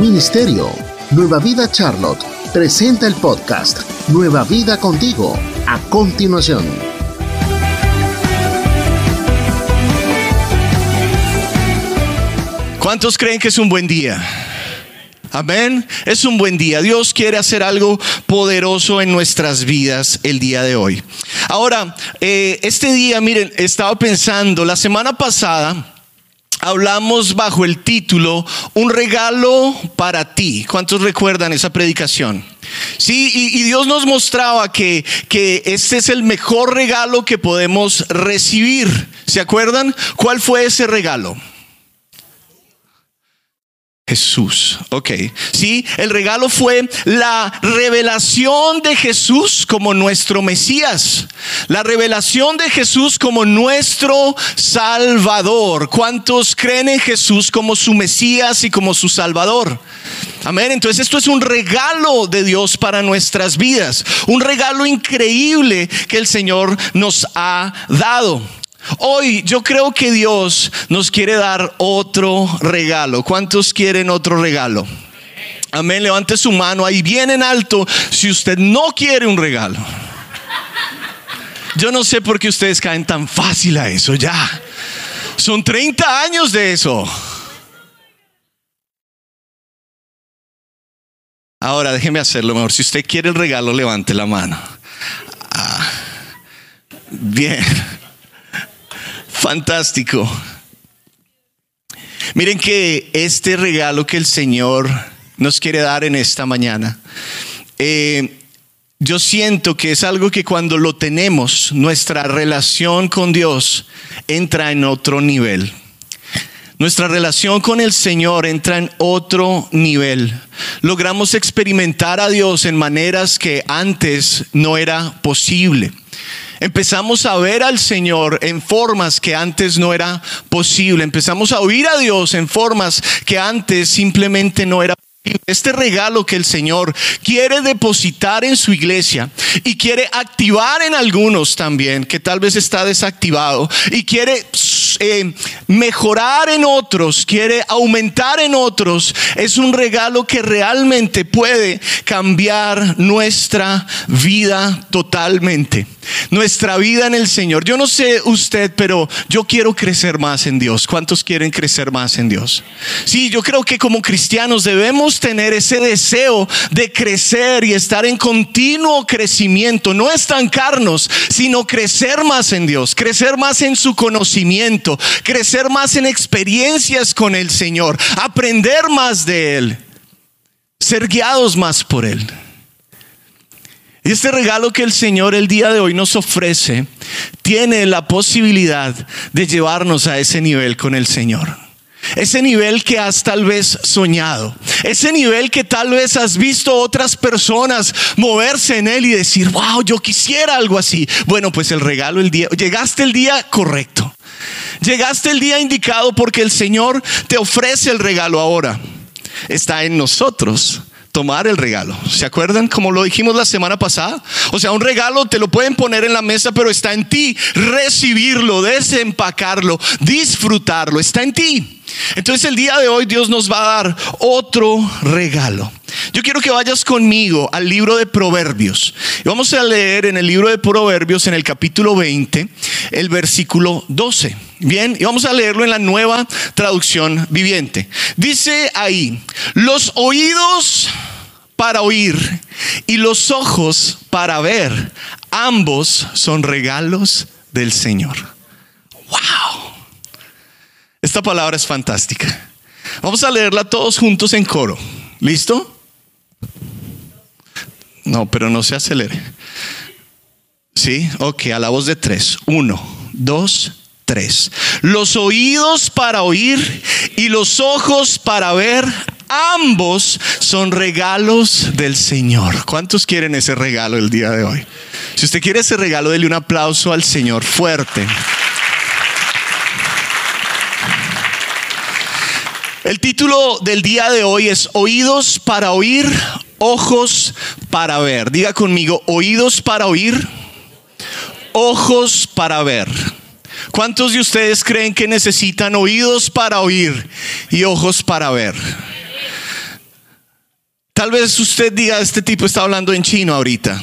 Ministerio. Nueva Vida Charlotte presenta el podcast Nueva Vida contigo. A continuación. ¿Cuántos creen que es un buen día? Amén. Es un buen día. Dios quiere hacer algo poderoso en nuestras vidas el día de hoy. Ahora, eh, este día, miren, estaba pensando, la semana pasada hablamos bajo el título Un regalo para ti. ¿Cuántos recuerdan esa predicación? Sí, y, Dios nos mostraba que, que este es el mejor regalo que podemos recibir. ¿Se acuerdan? ¿Cuál fue ese regalo? Jesús, ok. Sí, el regalo fue la revelación de Jesús como nuestro Mesías, la revelación de Jesús como nuestro Salvador. ¿Cuántos creen en Jesús como su Mesías y como su Salvador? Amén. Entonces esto es un regalo de Dios para nuestras vidas, un regalo increíble que el Señor nos ha dado. Hoy yo creo que Dios nos quiere dar otro regalo. ¿Cuántos quieren otro regalo? Amén, levante su mano ahí bien en alto si usted no quiere un regalo. Yo no sé por qué ustedes caen tan fácil a eso ya. Son 30 años de eso. Ahora déjeme hacerlo mejor. Si usted quiere el regalo, levante la mano. Ah, bien. Fantástico. Miren que este regalo que el Señor nos quiere dar en esta mañana, eh, yo siento que es algo que cuando lo tenemos, nuestra relación con Dios entra en otro nivel. Nuestra relación con el Señor entra en otro nivel. Logramos experimentar a Dios en maneras que antes no era posible. Empezamos a ver al Señor en formas que antes no era posible. Empezamos a oír a Dios en formas que antes simplemente no era. Este regalo que el Señor quiere depositar en su iglesia y quiere activar en algunos también, que tal vez está desactivado, y quiere eh, mejorar en otros, quiere aumentar en otros, es un regalo que realmente puede cambiar nuestra vida totalmente. Nuestra vida en el Señor. Yo no sé usted, pero yo quiero crecer más en Dios. ¿Cuántos quieren crecer más en Dios? Sí, yo creo que como cristianos debemos tener ese deseo de crecer y estar en continuo crecimiento, no estancarnos, sino crecer más en Dios, crecer más en su conocimiento crecer más en experiencias con el Señor, aprender más de Él, ser guiados más por Él. Y este regalo que el Señor el día de hoy nos ofrece tiene la posibilidad de llevarnos a ese nivel con el Señor. Ese nivel que has tal vez soñado. Ese nivel que tal vez has visto otras personas moverse en él y decir, wow, yo quisiera algo así. Bueno, pues el regalo, el día, llegaste el día correcto. Llegaste el día indicado porque el Señor te ofrece el regalo ahora. Está en nosotros tomar el regalo. ¿Se acuerdan como lo dijimos la semana pasada? O sea, un regalo te lo pueden poner en la mesa, pero está en ti recibirlo, desempacarlo, disfrutarlo. Está en ti. Entonces el día de hoy Dios nos va a dar otro regalo. Yo quiero que vayas conmigo al libro de Proverbios. vamos a leer en el libro de Proverbios, en el capítulo 20, el versículo 12. Bien, y vamos a leerlo en la nueva traducción viviente. Dice ahí, los oídos para oír y los ojos para ver, ambos son regalos del Señor. ¡Wow! Esta palabra es fantástica. Vamos a leerla todos juntos en coro. ¿Listo? No, pero no se acelere. Sí, ok, a la voz de tres. Uno, dos, tres. Los oídos para oír y los ojos para ver, ambos son regalos del Señor. ¿Cuántos quieren ese regalo el día de hoy? Si usted quiere ese regalo, dele un aplauso al Señor fuerte. El título del día de hoy es Oídos para oír, ojos para ver. Diga conmigo, oídos para oír, ojos para ver. ¿Cuántos de ustedes creen que necesitan oídos para oír y ojos para ver? Tal vez usted diga, este tipo está hablando en chino ahorita.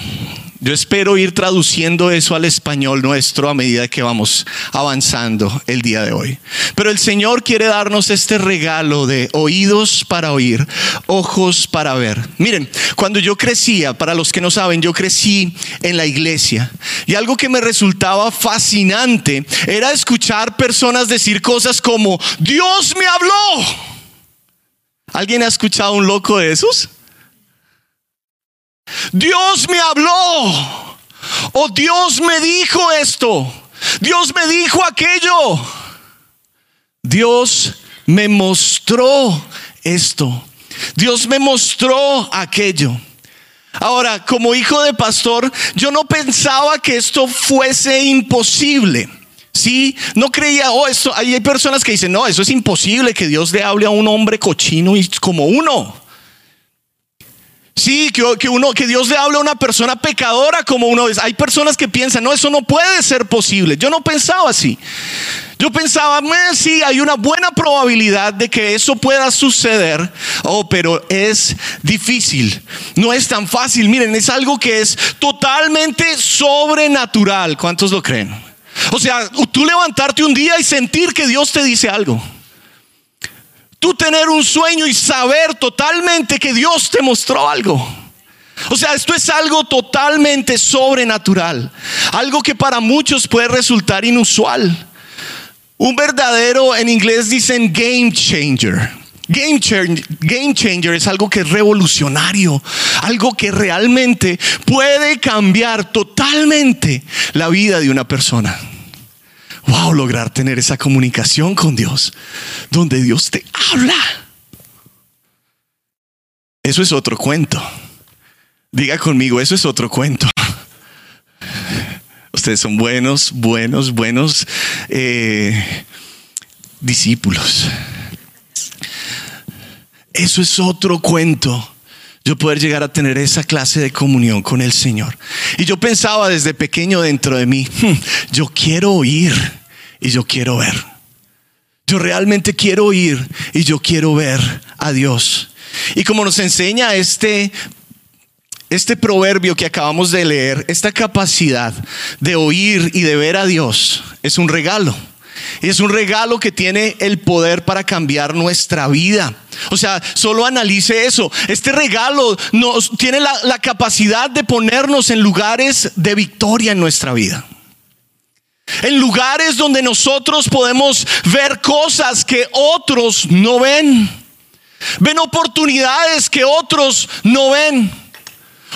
Yo espero ir traduciendo eso al español nuestro a medida que vamos avanzando el día de hoy. Pero el Señor quiere darnos este regalo de oídos para oír, ojos para ver. Miren, cuando yo crecía, para los que no saben, yo crecí en la iglesia y algo que me resultaba fascinante era escuchar personas decir cosas como, Dios me habló. ¿Alguien ha escuchado un loco de esos? Dios me habló. O Dios me dijo esto. Dios me dijo aquello. Dios me mostró esto. Dios me mostró aquello. Ahora, como hijo de pastor, yo no pensaba que esto fuese imposible. Sí, no creía, oh, esto, hay personas que dicen, no, eso es imposible que Dios le hable a un hombre cochino y como uno. Sí, que, uno, que Dios le hable a una persona pecadora como uno es. Hay personas que piensan, no, eso no puede ser posible. Yo no pensaba así. Yo pensaba, sí, hay una buena probabilidad de que eso pueda suceder. Oh, pero es difícil. No es tan fácil. Miren, es algo que es totalmente sobrenatural. ¿Cuántos lo creen? O sea, tú levantarte un día y sentir que Dios te dice algo tú tener un sueño y saber totalmente que Dios te mostró algo. O sea, esto es algo totalmente sobrenatural, algo que para muchos puede resultar inusual. Un verdadero, en inglés dicen game changer. Game changer, game changer es algo que es revolucionario, algo que realmente puede cambiar totalmente la vida de una persona wow, lograr tener esa comunicación con Dios, donde Dios te habla. Eso es otro cuento. Diga conmigo, eso es otro cuento. Ustedes son buenos, buenos, buenos eh, discípulos. Eso es otro cuento yo poder llegar a tener esa clase de comunión con el Señor. Y yo pensaba desde pequeño dentro de mí, hmm, yo quiero oír y yo quiero ver. Yo realmente quiero oír y yo quiero ver a Dios. Y como nos enseña este este proverbio que acabamos de leer, esta capacidad de oír y de ver a Dios es un regalo. Es un regalo que tiene el poder para cambiar nuestra vida. O sea, solo analice eso. Este regalo nos tiene la, la capacidad de ponernos en lugares de victoria en nuestra vida. En lugares donde nosotros podemos ver cosas que otros no ven. Ven oportunidades que otros no ven.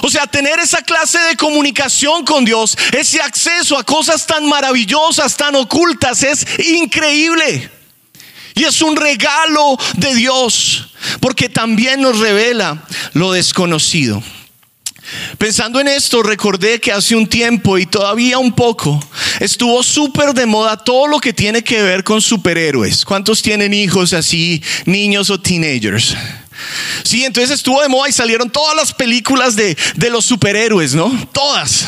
O sea, tener esa clase de comunicación con Dios, ese acceso a cosas tan maravillosas, tan ocultas, es increíble. Y es un regalo de Dios, porque también nos revela lo desconocido. Pensando en esto, recordé que hace un tiempo y todavía un poco estuvo súper de moda todo lo que tiene que ver con superhéroes. ¿Cuántos tienen hijos así, niños o teenagers? Sí, entonces estuvo de moda y salieron todas las películas de, los superhéroes, ¿no? Todas.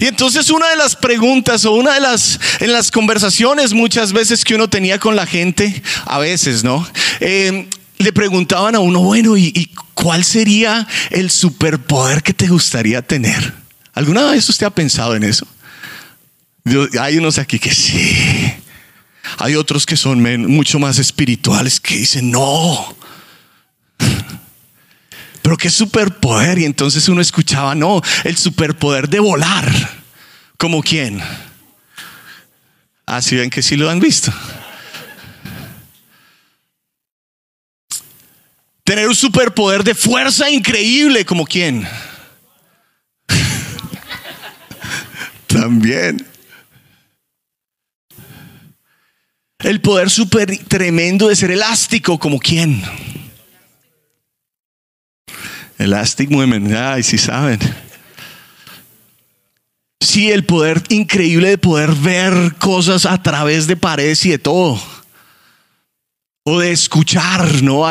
Y entonces una de las preguntas o una de las en las conversaciones muchas veces que uno tenía con la gente, a veces, ¿no? Eh, le preguntaban a uno, bueno, ¿y, cuál sería el superpoder que te gustaría tener? ¿Alguna vez usted ha pensado en eso? hay unos aquí que sí. Hay otros que son mucho más espirituales que dicen, no, pero qué superpoder. Y entonces uno escuchaba, no, el superpoder de volar. ¿Como quién? Así ah, ven que sí lo han visto. Tener un superpoder de fuerza increíble, como quién? También. El poder super tremendo de ser elástico, como quién? Elastic Women, ay, si saben. Sí, el poder increíble de poder ver cosas a través de paredes y de todo. O de escuchar, ¿no?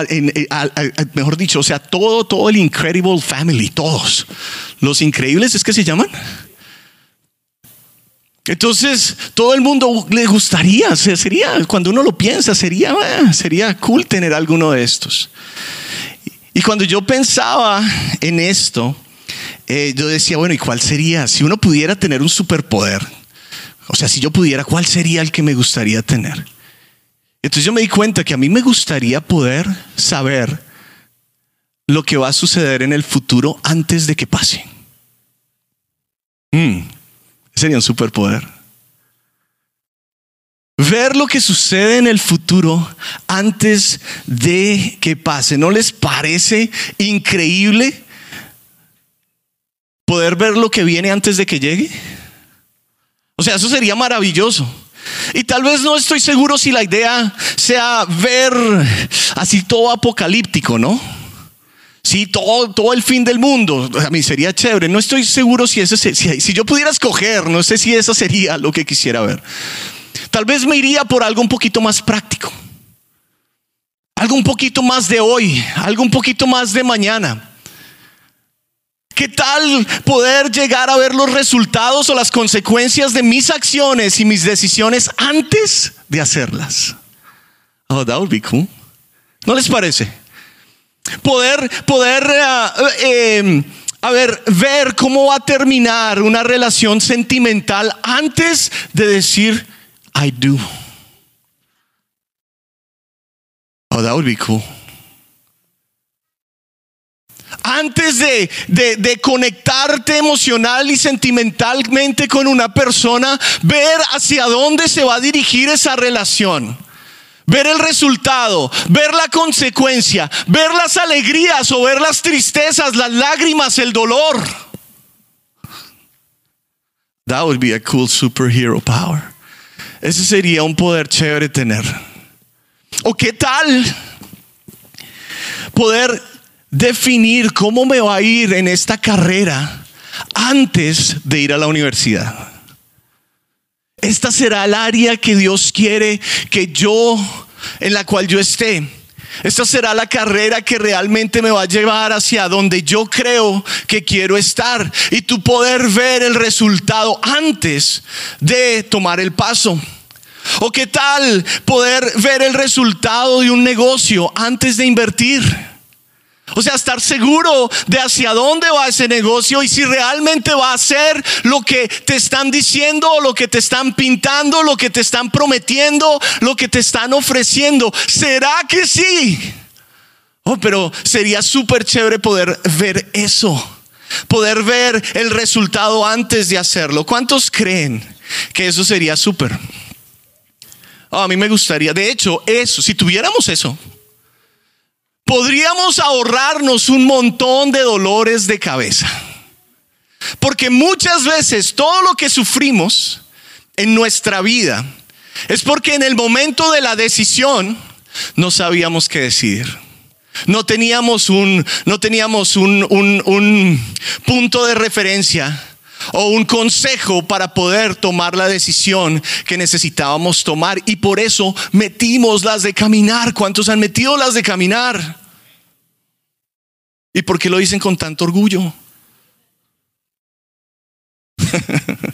mejor dicho, o sea, todo, todo el Incredible Family, todos. Los increíbles es que se llaman. Entonces, todo el mundo le gustaría, sería, cuando uno lo piensa, sería, ah, sería cool tener alguno de estos. Y cuando yo pensaba en esto, eh, yo decía, bueno, ¿y cuál sería? Si uno pudiera tener un superpoder, o sea, si yo pudiera, ¿cuál sería el que me gustaría tener? Entonces yo me di cuenta que a mí me gustaría poder saber lo que va a suceder en el futuro antes de que pase. Mm, sería un superpoder. Ver lo que sucede en el futuro antes de que pase. ¿No les parece increíble poder ver lo que viene antes de que llegue? O sea, eso sería maravilloso. Y tal vez no estoy seguro si la idea sea ver así todo apocalíptico, ¿no? Sí, todo, todo el fin del mundo. A mí sería chévere. No estoy seguro si eso, si, si yo pudiera escoger, no sé si eso sería lo que quisiera ver. Tal vez me iría por algo un poquito más práctico. Algo un poquito más de hoy, algo un poquito más de mañana. ¿Qué tal poder llegar a ver los resultados o las consecuencias de mis acciones y mis decisiones antes de hacerlas? Oh, that would be cool. ¿No les parece? Poder, poder, eh, em, a ver, ver cómo va a terminar una relación sentimental antes de decir I do. Oh, that would be cool antes de, conectarte emocional y sentimentalmente con una persona, ver hacia dónde se va a dirigir esa relación. Ver el resultado, ver la consecuencia, ver las alegrías o ver las tristezas, las lágrimas, el dolor. That would be a cool superhero power. Ese sería un poder chévere tener. ¿O qué tal poder definir cómo me va a ir en esta carrera antes de ir a la universidad. Esta será el área que Dios quiere que yo, en la cual yo esté. Esta será la carrera que realmente me va a llevar hacia donde yo creo que quiero estar. Y tú poder ver el resultado antes de tomar el paso. O qué tal poder ver el resultado de un negocio antes de invertir. O sea, estar seguro de hacia dónde va ese negocio y si realmente va a ser lo que te están diciendo, lo que te están pintando, lo que te están prometiendo, lo que te están ofreciendo. ¿Será que sí? Oh, pero sería súper chévere poder ver eso. Poder ver el resultado antes de hacerlo. ¿Cuántos creen que eso sería súper? Oh, a mí me gustaría. De hecho, eso, si tuviéramos eso podríamos ahorrarnos un montón de dolores de cabeza. Porque muchas veces todo lo que sufrimos en nuestra vida es porque en el momento de la decisión no sabíamos qué decidir. No teníamos un, no teníamos un, un punto de referencia o un consejo para poder tomar la decisión que necesitábamos tomar. Y por eso metimos las de caminar. ¿Cuántos han metido las de caminar? ¿Y por qué lo dicen con tanto orgullo?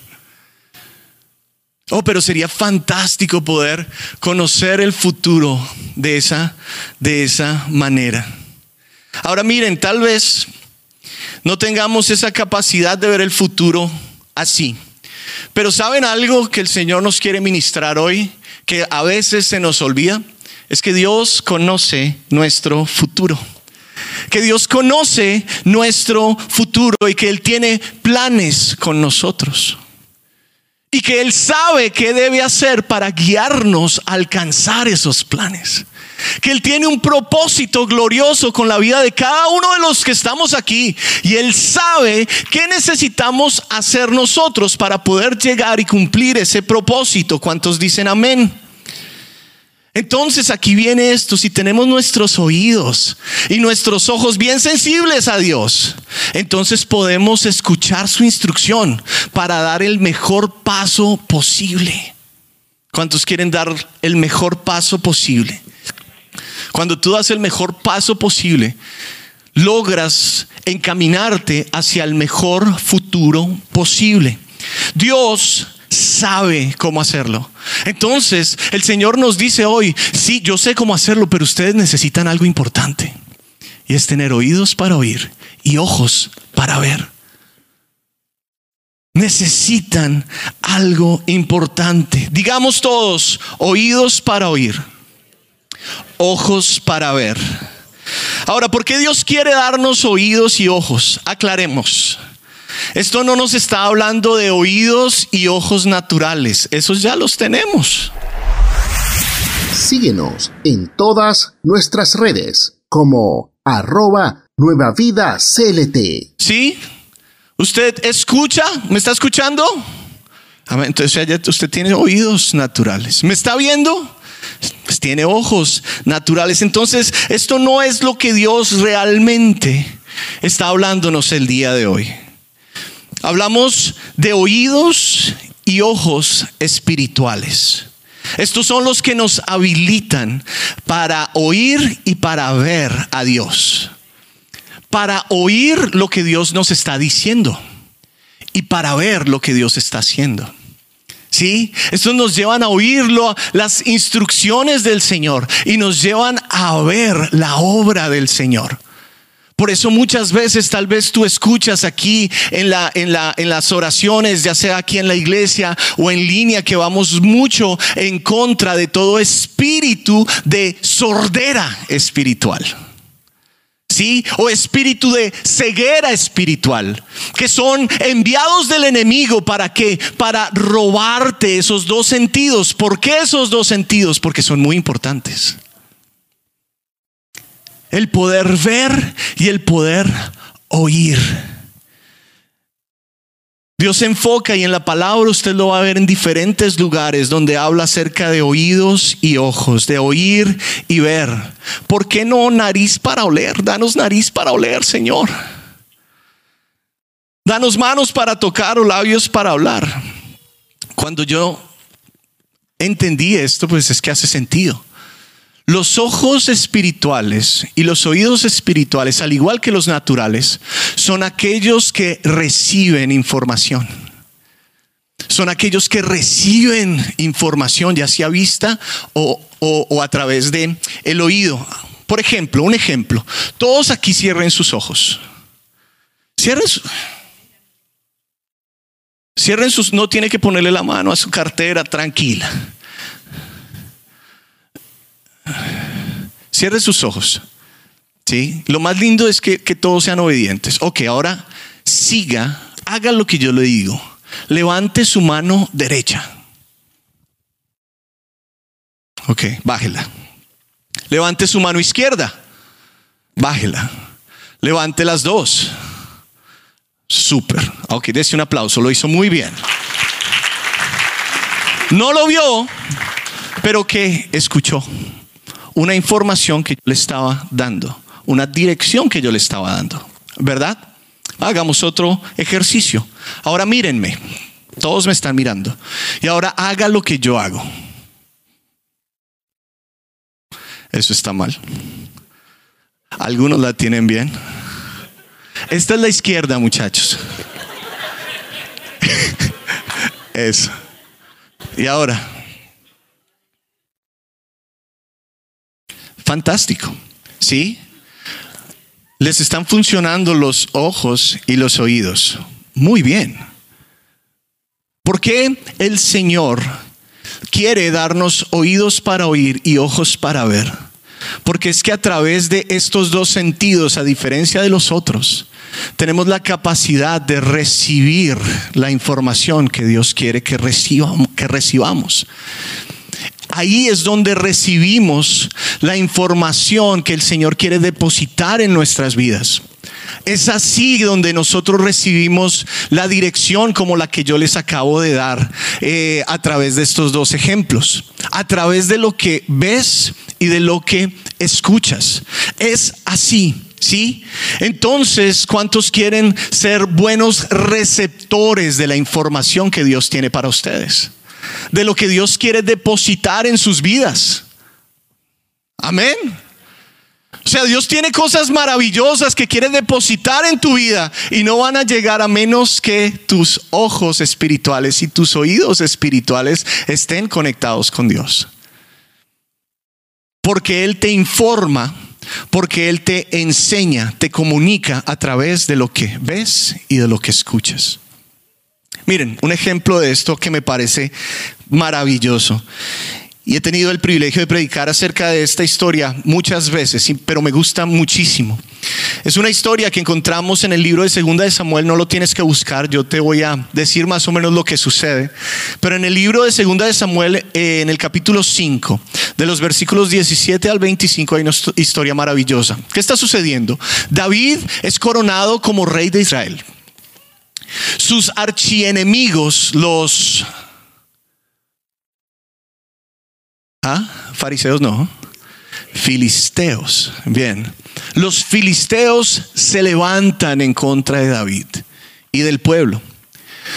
oh, pero sería fantástico poder conocer el futuro de esa, de esa manera. Ahora miren, tal vez no tengamos esa capacidad de ver el futuro así. Pero ¿saben algo que el Señor nos quiere ministrar hoy? Que a veces se nos olvida. Es que Dios conoce nuestro futuro. Que Dios conoce nuestro futuro y que Él tiene planes con nosotros. Y que Él sabe qué debe hacer para guiarnos a alcanzar esos planes que Él tiene un propósito glorioso con la vida de cada uno de los que estamos aquí. Y Él sabe qué necesitamos hacer nosotros para poder llegar y cumplir ese propósito. ¿Cuántos dicen amén? Entonces aquí viene esto, si tenemos nuestros oídos y nuestros ojos bien sensibles a Dios, entonces podemos escuchar su instrucción para dar el mejor paso posible. ¿Cuántos quieren dar el mejor paso posible? Cuando tú das el mejor paso posible, logras encaminarte hacia el mejor futuro posible. Dios sabe cómo hacerlo. Entonces, el Señor nos dice hoy, sí, yo sé cómo hacerlo, pero ustedes necesitan algo importante. y es tener oídos para oír y ojos para ver. Necesitan algo importante. Digamos todos, oídos para oír, ojos para ver. Ahora, ¿por qué Dios quiere darnos oídos y ojos? Aclaremos. Esto no nos está hablando de oídos y ojos naturales, esos ya los tenemos. Síguenos en todas nuestras redes como arroba nueva vida CLT. ¿Sí? ¿Usted escucha? ¿Me está escuchando? Entonces usted tiene oídos naturales. ¿Me está viendo? Tiene ojos naturales. Entonces, esto no es lo que Dios realmente está hablándonos el día de hoy. Hablamos de oídos y ojos espirituales. Estos son los que nos habilitan para oír y para ver a Dios. Para oír lo que Dios nos está diciendo y para ver lo que Dios está haciendo. Estos nos llevan a oírlo, las instrucciones del Señor y nos llevan a ver la obra del Señor. Por eso muchas veces tal vez tú escuchas aquí en las oraciones, ya sea aquí en la iglesia o en línea, que vamos mucho en contra de todo espíritu de sordera espiritual. ¿Sí? O espíritu de ceguera espiritual, que son enviados del enemigo para que para robarte esos dos sentidos. ¿Por qué esos dos sentidos? Porque son muy importantes el poder ver y el poder oír. Dios se enfoca y en la palabra usted lo va a ver en diferentes lugares donde habla acerca de oídos y ojos, de oír y ver. ¿Por qué no nariz para oler? Danos nariz para oler, Señor. Danos manos para tocar o labios para hablar. Cuando yo entendí esto, pues es que hace sentido. Los ojos espirituales y los oídos espirituales, al igual que los naturales, son aquellos que reciben información. Son aquellos que reciben información, ya sea vista o, a través de el oído. Por ejemplo, un ejemplo. Todos aquí cierren sus ojos. Cierren sus... Sus... No tiene que ponerle la mano a su cartera, tranquila. Cierre sus ojos. ¿sí? Lo más lindo es que, todos sean obedientes. Ok, ahora siga, haga lo que yo le digo. Levante su mano derecha. Ok, bájela. Levante su mano izquierda. Bájela. Levante las dos. Súper. Ok, dése un aplauso. Lo hizo muy bien. No lo vio, pero que escuchó una información que yo le estaba dando, una dirección que yo le estaba dando, ¿verdad? Hagamos otro ejercicio. Ahora mírenme, todos me están mirando. Y ahora haga lo que yo hago. Eso está mal. Algunos la tienen bien. Esta es la izquierda, muchachos. Eso. Y ahora, Fantástico. ¿Sí? Les están funcionando los ojos y los oídos. Muy bien. ¿Por qué el Señor quiere darnos oídos para oír y ojos para ver? Porque es que a través de estos dos sentidos, a diferencia de los otros, tenemos la capacidad de recibir la información que Dios quiere que recibamos. Que recibamos ahí es donde recibimos la información que el Señor quiere depositar en nuestras vidas. Es así donde nosotros recibimos la dirección como la que yo les acabo de dar eh, a través de estos dos ejemplos, a través de lo que ves y de lo que escuchas. Es así. ¿Sí? Entonces, ¿cuántos quieren ser buenos receptores de la información que Dios tiene para ustedes? De lo que Dios quiere depositar en sus vidas. Amén. O sea, Dios tiene cosas maravillosas que quiere depositar en tu vida y no van a llegar a menos que tus ojos espirituales y tus oídos espirituales estén conectados con Dios. Porque Él te informa porque Él te enseña, te comunica a través de lo que ves y de lo que escuchas. Miren, un ejemplo de esto que me parece maravilloso. Y he tenido el privilegio de predicar acerca de esta historia muchas veces, pero me gusta muchísimo. Es una historia que encontramos en el libro de Segunda de Samuel, no lo tienes que buscar, yo te voy a decir más o menos lo que sucede. Pero en el libro de Segunda de Samuel, eh, en el capítulo 5, de los versículos 17 al 25, hay una historia maravillosa. ¿Qué está sucediendo? David es coronado como rey de Israel. Sus archienemigos, los ¿Ah? Fariseos no. Filisteos. Bien. Los filisteos se levantan en contra de David y del pueblo.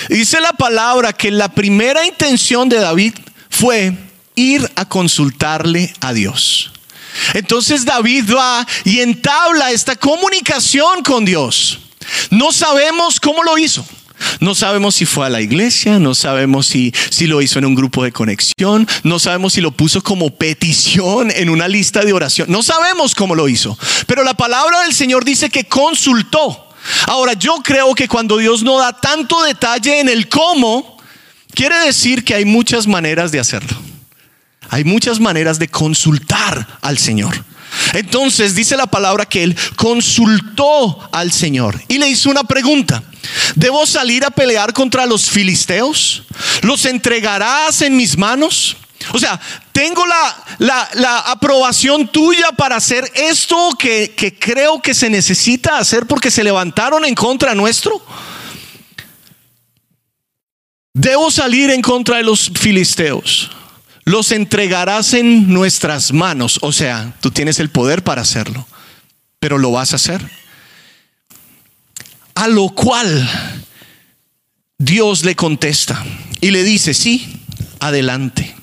dice la palabra que la primera intención de David fue ir a consultarle a Dios. Entonces David va y entabla esta comunicación con Dios. No sabemos cómo lo hizo. No sabemos si fue a la iglesia, no sabemos si, si lo hizo en un grupo de conexión, no sabemos si lo puso como petición en una lista de oración, no sabemos cómo lo hizo, pero la palabra del Señor dice que consultó. Ahora, yo creo que cuando Dios no da tanto detalle en el cómo, quiere decir que hay muchas maneras de hacerlo. Hay muchas maneras de consultar al Señor. Entonces dice la palabra que él consultó al Señor y le hizo una pregunta. ¿Debo salir a pelear contra los filisteos? ¿Los entregarás en mis manos? O sea, tengo la, aprobación tuya para hacer esto que, que creo que se necesita hacer porque se levantaron en contra nuestro. Debo salir en contra de los filisteos los entregarás en nuestras manos. O sea, tú tienes el poder para hacerlo, pero lo vas a hacer. A lo cual Dios le contesta y le dice, sí, adelante,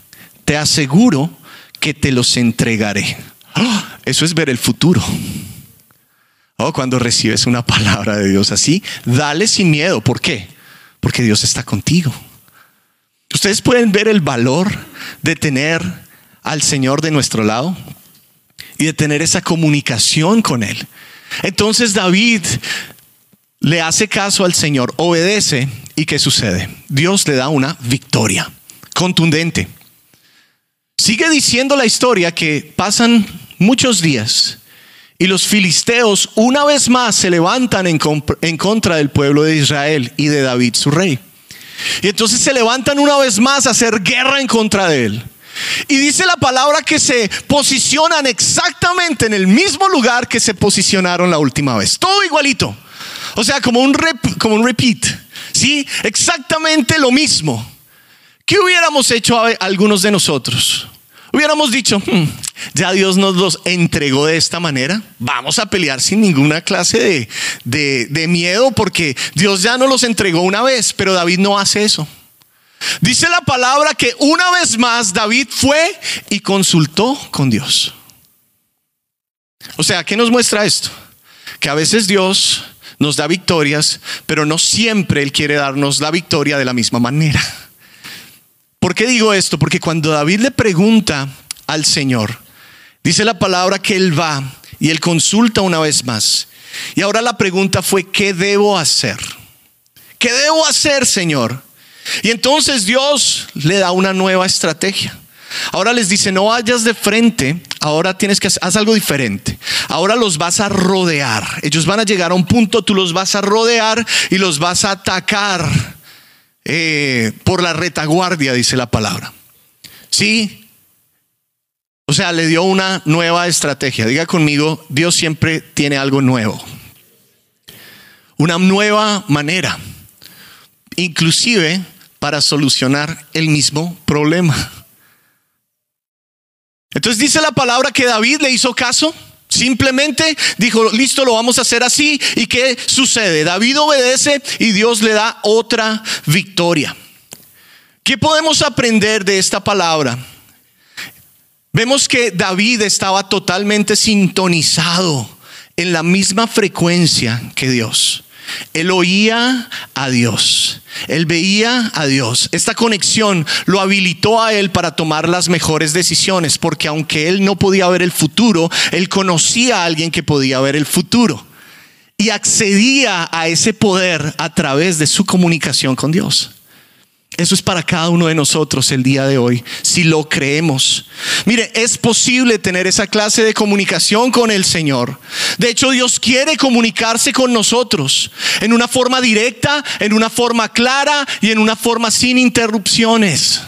te aseguro que te los entregaré. ¡Ah! Eso es ver el futuro. Oh, cuando recibes una palabra de Dios así, dale sin miedo. ¿Por qué? Porque Dios está contigo. Ustedes pueden ver el valor de tener al Señor de nuestro lado y de tener esa comunicación con Él. Entonces David le hace caso al Señor, obedece y ¿qué sucede? Dios le da una victoria contundente. Sigue diciendo la historia que pasan muchos días y los filisteos una vez más se levantan en, en contra del pueblo de Israel y de David, su rey. Y entonces se levantan una vez más a hacer guerra en contra de él. Y dice la palabra que se posicionan exactamente en el mismo lugar que se posicionaron la última vez. Todo igualito. O sea, como un, como un repeat. Sí, exactamente lo mismo. ¿Qué hubiéramos hecho algunos de nosotros? Hubiéramos dicho, hmm, ya Dios nos los entregó de esta manera, vamos a pelear sin ninguna clase de, de miedo porque Dios ya nos los entregó una vez, pero David no hace eso. Dice la palabra que una vez más David fue y consultó con Dios. O sea, ¿qué nos muestra esto? Que a veces Dios nos da victorias, pero no siempre Él quiere darnos la victoria de la misma manera. ¿Por qué digo esto? Porque cuando David le pregunta al Señor, dice la palabra que él va y él consulta una vez más. Y ahora la pregunta fue, ¿qué debo hacer? ¿Qué debo hacer, Señor? Y entonces Dios le da una nueva estrategia. Ahora les dice, no vayas de frente, ahora tienes que hacer algo diferente. Ahora los vas a rodear. Ellos van a llegar a un punto, tú los vas a rodear y los vas a atacar eh, por la retaguardia, dice la palabra. Sí. O sea, le dio una nueva estrategia. Diga conmigo, Dios siempre tiene algo nuevo. Una nueva manera. Inclusive para solucionar el mismo problema. Entonces dice la palabra que David le hizo caso. Simplemente dijo, listo, lo vamos a hacer así. ¿Y qué sucede? David obedece y Dios le da otra victoria. ¿Qué podemos aprender de esta palabra? Vemos que David estaba totalmente sintonizado en la misma frecuencia que Dios. Él oía a Dios. Él veía a Dios. Esta conexión lo habilitó a él para tomar las mejores decisiones, porque aunque él no podía ver el futuro, él conocía a alguien que podía ver el futuro. Y accedía a ese poder a través de su comunicación con Dios. Eso es para cada uno de nosotros el día de hoy, si lo creemos. Mire, es posible tener esa clase de comunicación con el Señor. De hecho, Dios quiere comunicarse con nosotros en una forma directa, en una forma clara y en una forma sin interrupciones.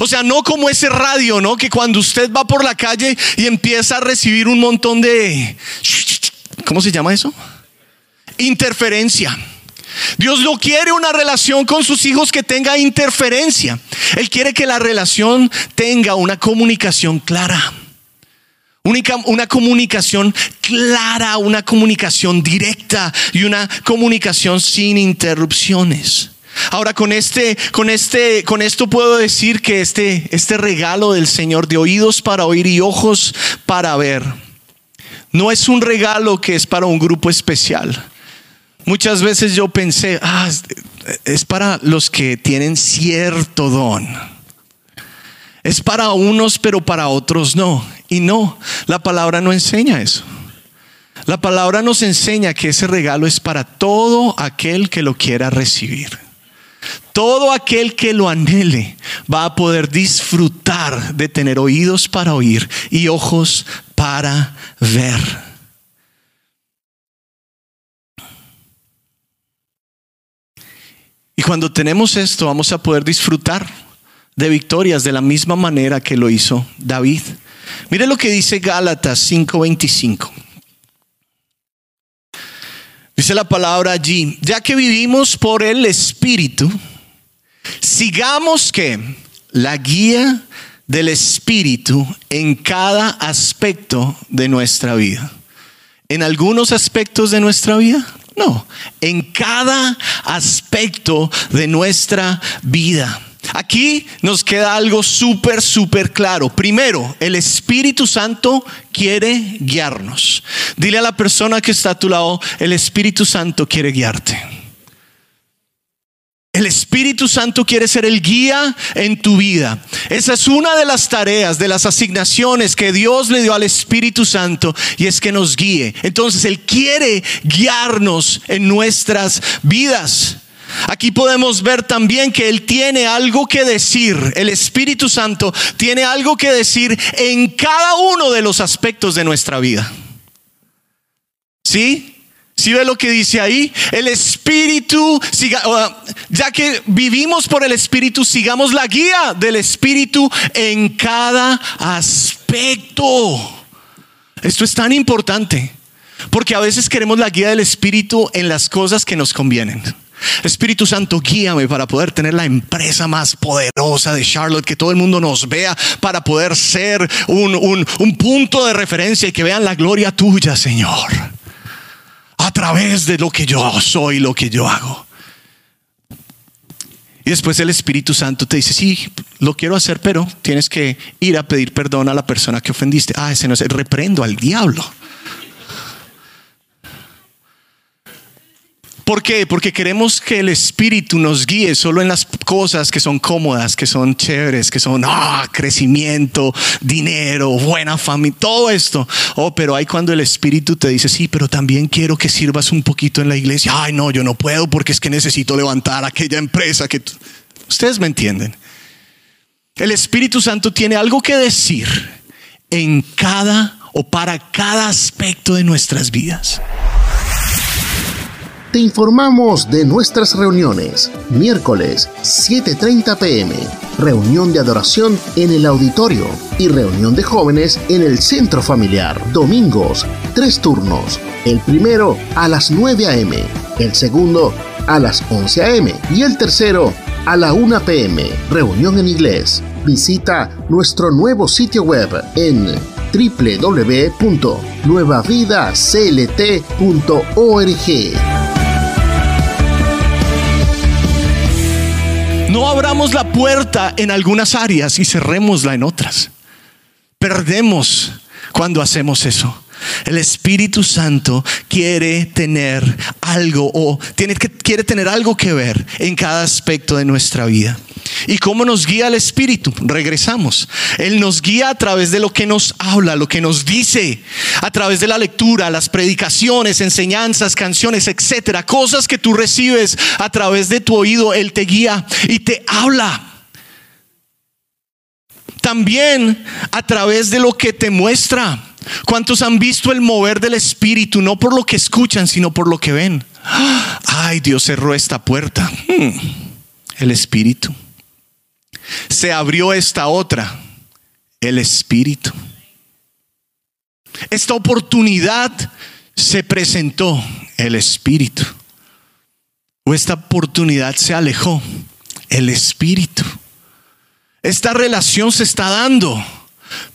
O sea, no como ese radio, ¿no? Que cuando usted va por la calle y empieza a recibir un montón de... ¿Cómo se llama eso? Interferencia. Dios no quiere una relación con sus hijos que tenga interferencia. Él quiere que la relación tenga una comunicación clara. una comunicación clara, una comunicación directa y una comunicación sin interrupciones. Ahora con este, con este, con esto puedo decir que este, este regalo del Señor de oídos para oír y ojos para ver, no es un regalo que es para un grupo especial. Muchas veces yo pensé, ah, es para los que tienen cierto don. Es para unos, pero para otros no. Y no, la palabra no enseña eso. La palabra nos enseña que ese regalo es para todo aquel que lo quiera recibir. Todo aquel que lo anhele va a poder disfrutar de tener oídos para oír y ojos para ver. Y cuando tenemos esto, vamos a poder disfrutar de victorias de la misma manera que lo hizo David. Mire lo que dice Gálatas 5:25. Dice la palabra allí, ya que vivimos por el Espíritu, sigamos que la guía del Espíritu en cada aspecto de nuestra vida. En algunos aspectos de nuestra vida, no, en cada aspecto de nuestra vida. Aquí nos queda algo súper, súper claro. Primero, el Espíritu Santo quiere guiarnos. Dile a la persona que está a tu lado, el Espíritu Santo quiere guiarte. El Espíritu Santo quiere ser el guía en tu vida. Esa es una de las tareas, de las asignaciones que Dios le dio al Espíritu Santo y es que nos guíe. Entonces Él quiere guiarnos en nuestras vidas. Aquí podemos ver también que Él tiene algo que decir. El Espíritu Santo tiene algo que decir en cada uno de los aspectos de nuestra vida. ¿Sí? Si ve lo que dice ahí, el Espíritu, ya que vivimos por el Espíritu, sigamos la guía del Espíritu en cada aspecto. Esto es tan importante, porque a veces queremos la guía del Espíritu en las cosas que nos convienen. Espíritu Santo, guíame para poder tener la empresa más poderosa de Charlotte, que todo el mundo nos vea, para poder ser un, un punto de referencia y que vean la gloria tuya, Señor a través de lo que yo soy, lo que yo hago. Y después el Espíritu Santo te dice, sí, lo quiero hacer, pero tienes que ir a pedir perdón a la persona que ofendiste. Ah, ese no es, reprendo al diablo. ¿Por qué? Porque queremos que el Espíritu nos guíe solo en las cosas que son cómodas, que son chéveres, que son ah, crecimiento, dinero, buena familia, todo esto. Oh, pero hay cuando el Espíritu te dice, sí, pero también quiero que sirvas un poquito en la iglesia. Ay, no, yo no puedo porque es que necesito levantar aquella empresa que... Ustedes me entienden. El Espíritu Santo tiene algo que decir en cada o para cada aspecto de nuestras vidas. Te informamos de nuestras reuniones. Miércoles 7.30 pm. Reunión de adoración en el auditorio y reunión de jóvenes en el centro familiar. Domingos, tres turnos. El primero a las 9 am. El segundo a las 11 am. Y el tercero a la 1 pm. Reunión en inglés. Visita nuestro nuevo sitio web en www.nuevavidaclt.org. No abramos la puerta en algunas áreas y cerrémosla en otras. Perdemos cuando hacemos eso. El Espíritu Santo quiere tener algo o tiene que, quiere tener algo que ver en cada aspecto de nuestra vida. ¿Y cómo nos guía el Espíritu? Regresamos. Él nos guía a través de lo que nos habla, lo que nos dice, a través de la lectura, las predicaciones, enseñanzas, canciones, etcétera, cosas que tú recibes a través de tu oído. Él te guía y te habla. También a través de lo que te muestra. ¿Cuántos han visto el mover del Espíritu, no por lo que escuchan, sino por lo que ven? Ay, Dios cerró esta puerta. Hmm. El Espíritu. Se abrió esta otra. El Espíritu. Esta oportunidad se presentó. El Espíritu. O esta oportunidad se alejó. El Espíritu. Esta relación se está dando.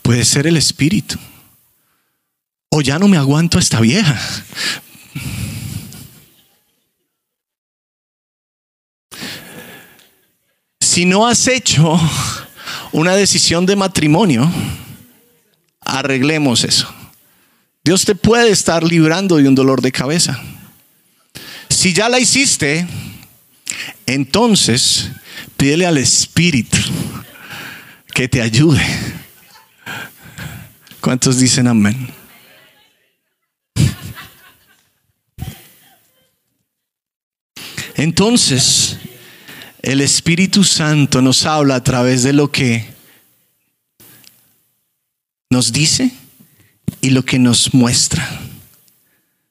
Puede ser el Espíritu o ya no me aguanto a esta vieja. Si no has hecho una decisión de matrimonio, arreglemos eso. Dios te puede estar librando de un dolor de cabeza. Si ya la hiciste, entonces pídele al Espíritu que te ayude. ¿Cuántos dicen amén? Entonces, el Espíritu Santo nos habla a través de lo que nos dice y lo que nos muestra.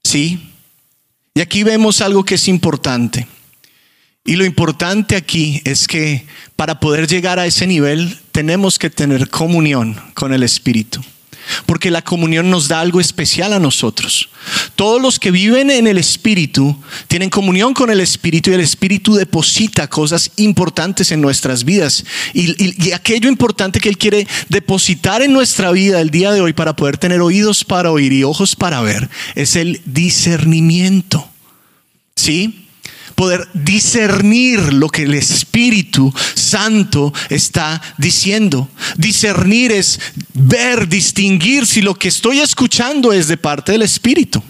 ¿Sí? Y aquí vemos algo que es importante. Y lo importante aquí es que para poder llegar a ese nivel tenemos que tener comunión con el Espíritu porque la comunión nos da algo especial a nosotros. Todos los que viven en el Espíritu tienen comunión con el Espíritu y el Espíritu deposita cosas importantes en nuestras vidas. Y, aquello importante que Él quiere depositar en nuestra vida el día de hoy para poder tener oídos para oír y ojos para ver es el discernimiento. ¿Sí? Poder discernir lo que el Espíritu Santo está diciendo. Discernir es ver, distinguir si lo que estoy escuchando es de parte del Espíritu.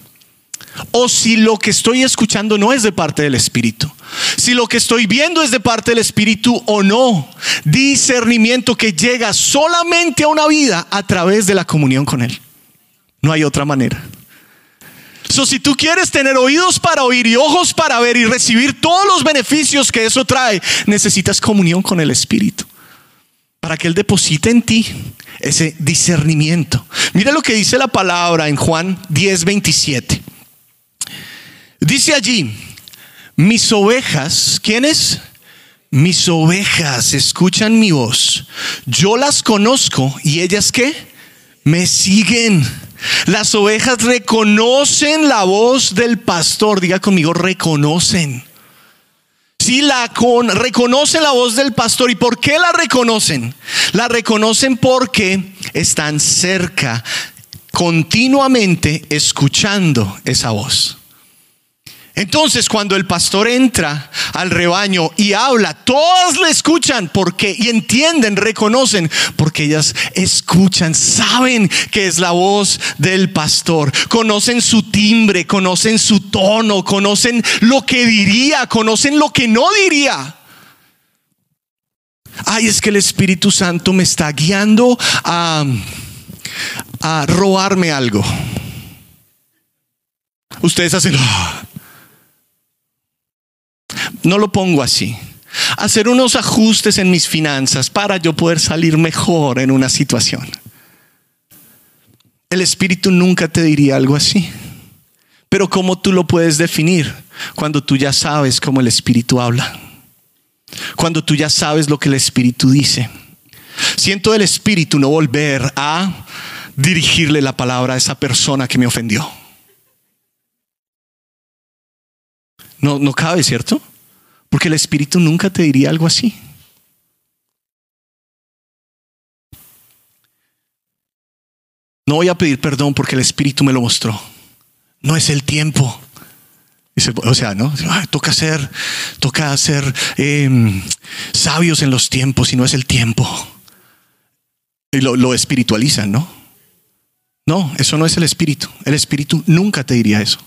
O si lo que estoy escuchando no es de parte del Espíritu. Si lo que estoy viendo es de parte del Espíritu o no. Discernimiento que llega solamente a una vida a través de la comunión con Él. No hay otra manera. So, si tú quieres tener oídos para oír y ojos para ver y recibir todos los beneficios que eso trae, necesitas comunión con el Espíritu para que Él deposite en ti ese discernimiento. Mira lo que dice la palabra en Juan 10, 27. Dice allí, mis ovejas, ¿quiénes? Mis ovejas escuchan mi voz. Yo las conozco y ellas qué? Me siguen. Las ovejas reconocen la voz del pastor. Diga conmigo, reconocen. Si la con, reconocen la voz del pastor. ¿Y por qué la reconocen? La reconocen porque están cerca, continuamente escuchando esa voz. Entonces, cuando el pastor entra al rebaño y habla, todos le escuchan porque y entienden, reconocen, porque ellas escuchan, saben que es la voz del pastor, conocen su timbre, conocen su tono, conocen lo que diría, conocen lo que no diría. Ay, es que el Espíritu Santo me está guiando a, a robarme algo. Ustedes hacen. No lo pongo así. Hacer unos ajustes en mis finanzas para yo poder salir mejor en una situación. El Espíritu nunca te diría algo así. Pero ¿cómo tú lo puedes definir? Cuando tú ya sabes cómo el Espíritu habla. Cuando tú ya sabes lo que el Espíritu dice. Siento del Espíritu no volver a dirigirle la palabra a esa persona que me ofendió. No, no cabe, ¿cierto? Porque el Espíritu nunca te diría algo así. No voy a pedir perdón porque el Espíritu me lo mostró. No es el tiempo. O sea, ¿no? toca ser, toca ser em, sabios en los tiempos y no es el tiempo. Y lo, lo espiritualizan, ¿no? No, eso no es el Espíritu. El Espíritu nunca te diría eso.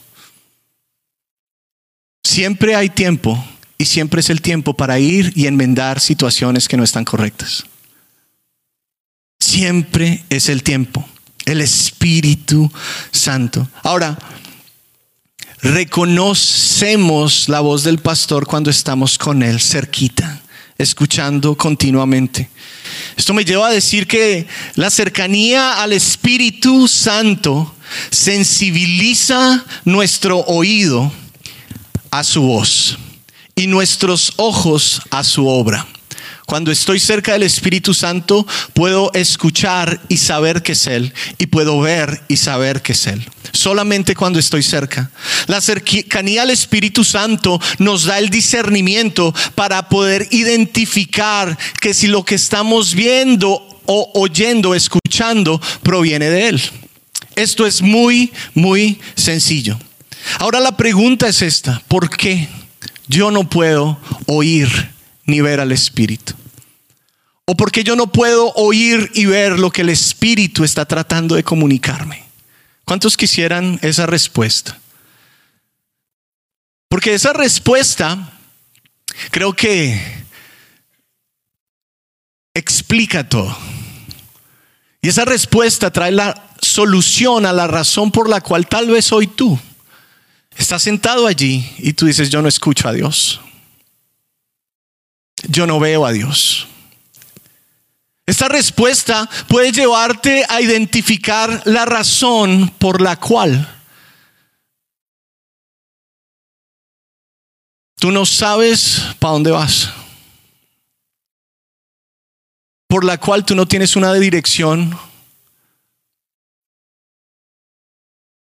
Siempre hay tiempo y siempre es el tiempo para ir y enmendar situaciones que no están correctas. Siempre es el tiempo. El Espíritu Santo. Ahora, reconocemos la voz del pastor cuando estamos con él cerquita, escuchando continuamente. Esto me lleva a decir que la cercanía al Espíritu Santo sensibiliza nuestro oído a su voz y nuestros ojos a su obra. Cuando estoy cerca del Espíritu Santo, puedo escuchar y saber que es Él, y puedo ver y saber que es Él. Solamente cuando estoy cerca. La cercanía al Espíritu Santo nos da el discernimiento para poder identificar que si lo que estamos viendo o oyendo, escuchando, proviene de Él. Esto es muy, muy sencillo. Ahora la pregunta es esta, ¿por qué yo no puedo oír ni ver al Espíritu? ¿O porque yo no puedo oír y ver lo que el Espíritu está tratando de comunicarme? ¿Cuántos quisieran esa respuesta? Porque esa respuesta creo que explica todo. Y esa respuesta trae la solución a la razón por la cual tal vez hoy tú estás sentado allí y tú dices, yo no escucho a Dios yo no veo a Dios. Esta respuesta puede llevarte a identificar la razón por la cual tú no sabes para dónde vas. Por la cual tú no tienes una dirección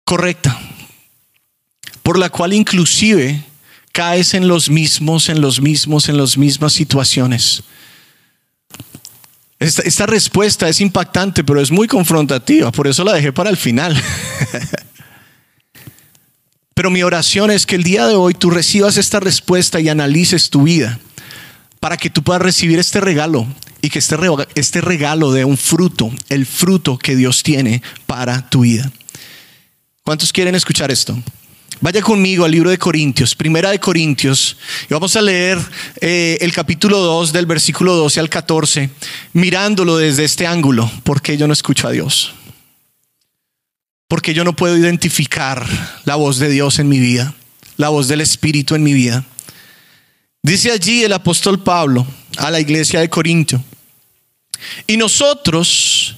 correcta. Por la cual inclusive caes en los mismos, en los mismos, en las mismas situaciones. Esta, respuesta es impactante, pero es muy confrontativa, por eso la dejé para el final. pero mi oración es que el día de hoy tú recibas esta respuesta y analices tu vida para que tú puedas recibir este regalo y que este, este regalo dé un fruto, el fruto que Dios tiene para tu vida. ¿Cuántos quieren escuchar esto? Vaya conmigo al libro de Corintios, primera de Corintios, y vamos a leer eh, el capítulo 2 del versículo 12 al 14, mirándolo desde este ángulo, porque yo no escucho a Dios, porque yo no puedo identificar la voz de Dios en mi vida, la voz del Espíritu en mi vida. Dice allí el apóstol Pablo a la iglesia de Corintio, y nosotros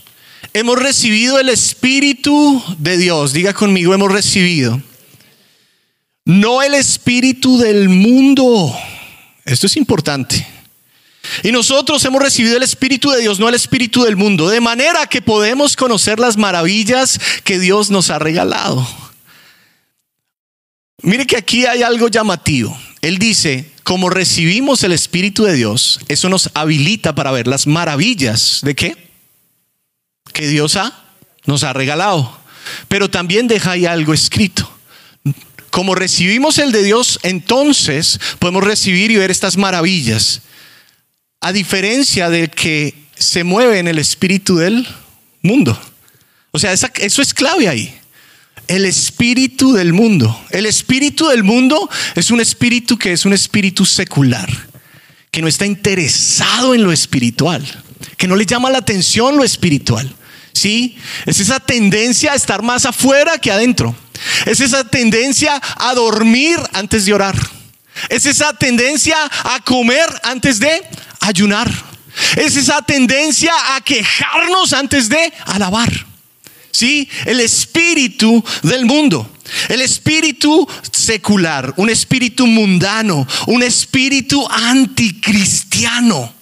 hemos recibido el Espíritu de Dios, diga conmigo, hemos recibido no el espíritu del mundo. Esto es importante. Y nosotros hemos recibido el Espíritu de Dios, no el Espíritu del mundo, de manera que podemos conocer las maravillas que Dios nos ha regalado. Mire que aquí hay algo llamativo. Él dice, como recibimos el Espíritu de Dios, eso nos habilita para ver las maravillas de qué? Que Dios ha, nos ha regalado. Pero también deja ahí algo escrito como recibimos el de Dios, entonces podemos recibir y ver estas maravillas. A diferencia de que se mueve en el espíritu del mundo. O sea, eso es clave ahí. El espíritu del mundo. El espíritu del mundo es un espíritu que es un espíritu secular, que no está interesado en lo espiritual, que no le llama la atención lo espiritual. ¿Sí? Es esa tendencia a estar más afuera que adentro. Es esa tendencia a dormir antes de orar. Es esa tendencia a comer antes de ayunar. Es esa tendencia a quejarnos antes de alabar. ¿Sí? El espíritu del mundo. El espíritu secular, un espíritu mundano, un espíritu anticristiano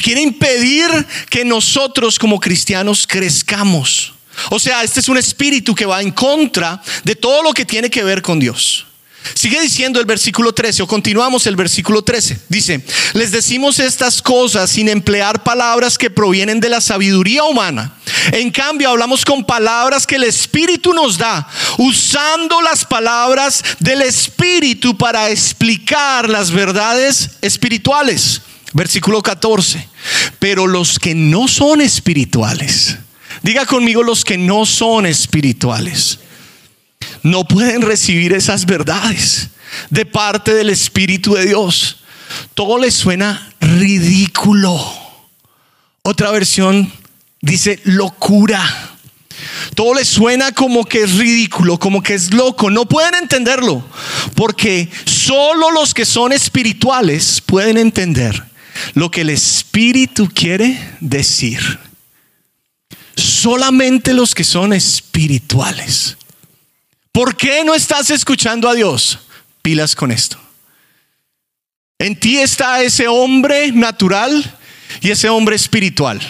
quiere impedir que nosotros como cristianos crezcamos. O sea, este es un espíritu que va en contra de todo lo que tiene que ver con Dios. Sigue diciendo el versículo 13 o continuamos el versículo 13. Dice, les decimos estas cosas sin emplear palabras que provienen de la sabiduría humana. En cambio, hablamos con palabras que el Espíritu nos da, usando las palabras del Espíritu para explicar las verdades espirituales. Versículo 14. Pero los que no son espirituales, Diga conmigo los que no son espirituales. No pueden recibir esas verdades de parte del Espíritu de Dios. Todo les suena ridículo. Otra versión dice locura. Todo les suena como que es ridículo, como que es loco. No pueden entenderlo, porque solo los que son espirituales pueden entender lo que el Espíritu quiere decir. Solamente los que son espirituales. ¿Por qué no estás escuchando a Dios? Pilas con esto. En ti está ese hombre natural y ese hombre espiritual.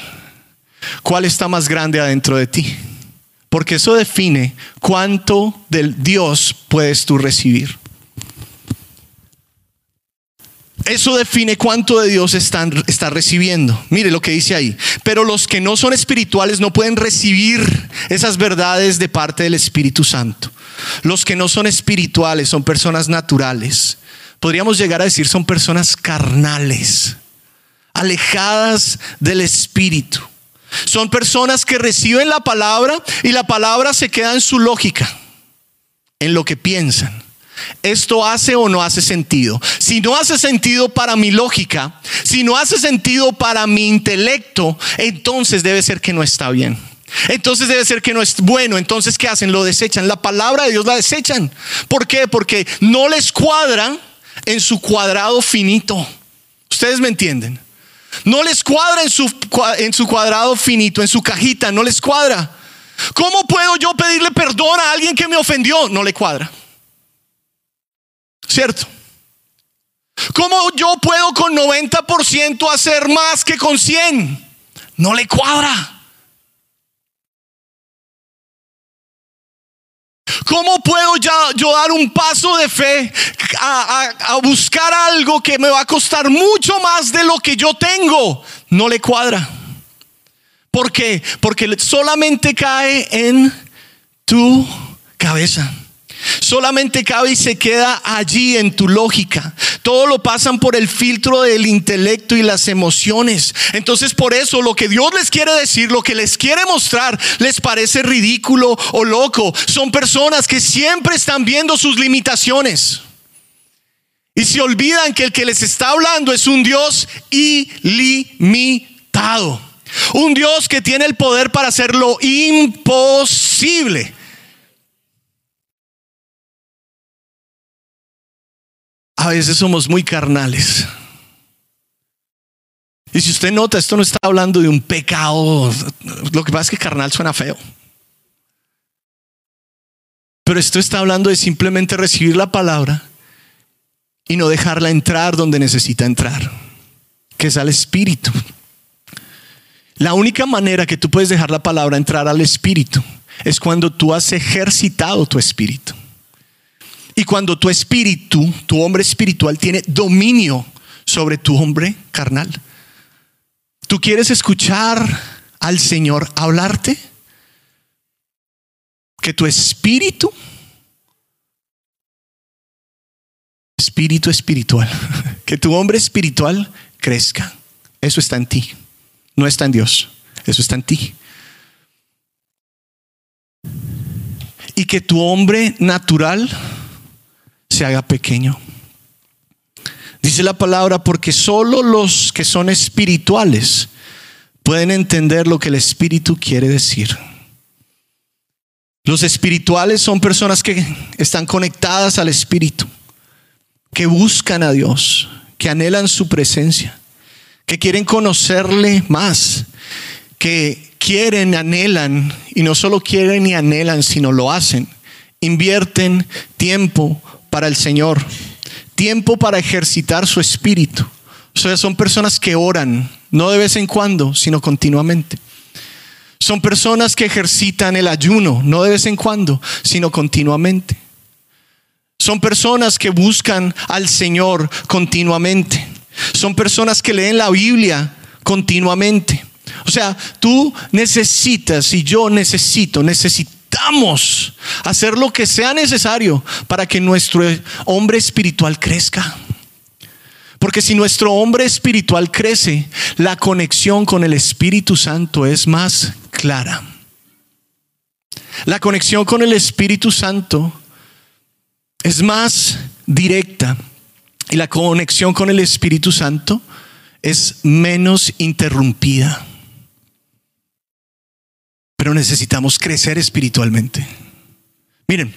¿Cuál está más grande adentro de ti? Porque eso define cuánto del Dios puedes tú recibir. Eso define cuánto de Dios están, está recibiendo. Mire lo que dice ahí. Pero los que no son espirituales no pueden recibir esas verdades de parte del Espíritu Santo. Los que no son espirituales son personas naturales. Podríamos llegar a decir son personas carnales, alejadas del Espíritu. Son personas que reciben la palabra y la palabra se queda en su lógica, en lo que piensan. ¿Esto hace o no hace sentido? Si no hace sentido para mi lógica, si no hace sentido para mi intelecto, entonces debe ser que no está bien. Entonces debe ser que no es bueno. Entonces, ¿qué hacen? Lo desechan. La palabra de Dios la desechan. ¿Por qué? Porque no les cuadra en su cuadrado finito. Ustedes me entienden. No les cuadra en su, cuadrado finito, en su cajita, no les cuadra. ¿Cómo puedo yo pedirle perdón a alguien que me ofendió? No le cuadra. ¿Cierto? ¿Cómo yo puedo con 90% hacer más que con 100? No le cuadra. ¿Cómo puedo ya yo dar un paso de fe a, a, buscar algo que me va a costar mucho más de lo que yo tengo? No le cuadra. ¿Por qué? Porque solamente cae en tu cabeza. Solamente cabe y se queda allí en tu lógica. Todo lo pasan por el filtro del intelecto y las emociones. Entonces por eso lo que Dios les quiere decir, lo que les quiere mostrar, les parece ridículo o loco. Son personas que siempre están viendo sus limitaciones. Y se olvidan que el que les está hablando es un Dios ilimitado. Un Dios que tiene el poder para hacer lo imposible. A veces somos muy carnales. Y si usted nota, esto no está hablando de un pecado. Lo que pasa es que carnal suena feo. Pero esto está hablando de simplemente recibir la palabra y no dejarla entrar donde necesita entrar, que es al Espíritu. La única manera que tú puedes dejar la palabra entrar al Espíritu es cuando tú has ejercitado tu Espíritu. Y cuando tu espíritu, tu hombre espiritual, tiene dominio sobre tu hombre carnal. ¿Tú quieres escuchar al Señor hablarte? Que tu espíritu, espíritu espiritual, que tu hombre espiritual crezca. Eso está en ti, no está en Dios, eso está en ti. Y que tu hombre natural se haga pequeño. Dice la palabra, porque solo los que son espirituales pueden entender lo que el Espíritu quiere decir. Los espirituales son personas que están conectadas al Espíritu, que buscan a Dios, que anhelan su presencia, que quieren conocerle más, que quieren, anhelan, y no solo quieren y anhelan, sino lo hacen. Invierten tiempo, para el Señor, tiempo para ejercitar su espíritu. O sea, son personas que oran, no de vez en cuando, sino continuamente. Son personas que ejercitan el ayuno, no de vez en cuando, sino continuamente. Son personas que buscan al Señor continuamente. Son personas que leen la Biblia continuamente. O sea, tú necesitas y yo necesito, necesito hacer lo que sea necesario para que nuestro hombre espiritual crezca. Porque si nuestro hombre espiritual crece, la conexión con el Espíritu Santo es más clara. la conexión con el Espíritu Santo es más directa y la conexión con el Espíritu Santo es menos interrumpida. Pero necesitamos crecer espiritualmente. Miren,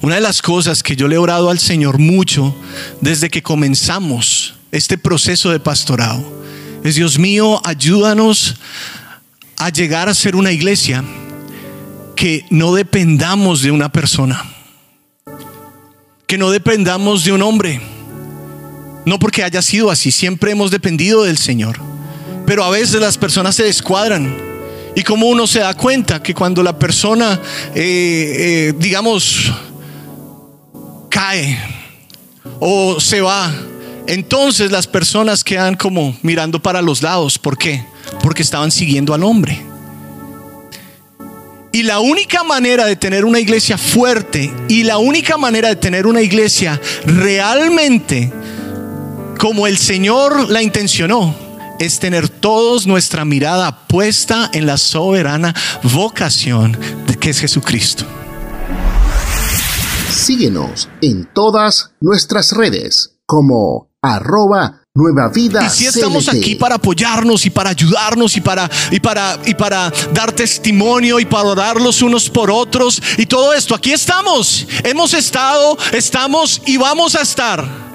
una de las cosas que yo le he orado al Señor mucho desde que comenzamos este proceso de pastorado es, Dios mío, ayúdanos a llegar a ser una iglesia que no dependamos de una persona, que no dependamos de un hombre, no porque haya sido así, siempre hemos dependido del Señor, pero a veces las personas se descuadran. Y como uno se da cuenta que cuando la persona, eh, eh, digamos, cae o se va, entonces las personas quedan como mirando para los lados. ¿Por qué? Porque estaban siguiendo al hombre. Y la única manera de tener una iglesia fuerte y la única manera de tener una iglesia realmente como el Señor la intencionó es tener todos nuestra mirada puesta en la soberana vocación de que es Jesucristo. Síguenos en todas nuestras redes como arroba nueva vida. Y si estamos aquí para apoyarnos y para ayudarnos y para, y para, y para dar testimonio y para dar los unos por otros y todo esto, aquí estamos. Hemos estado, estamos y vamos a estar.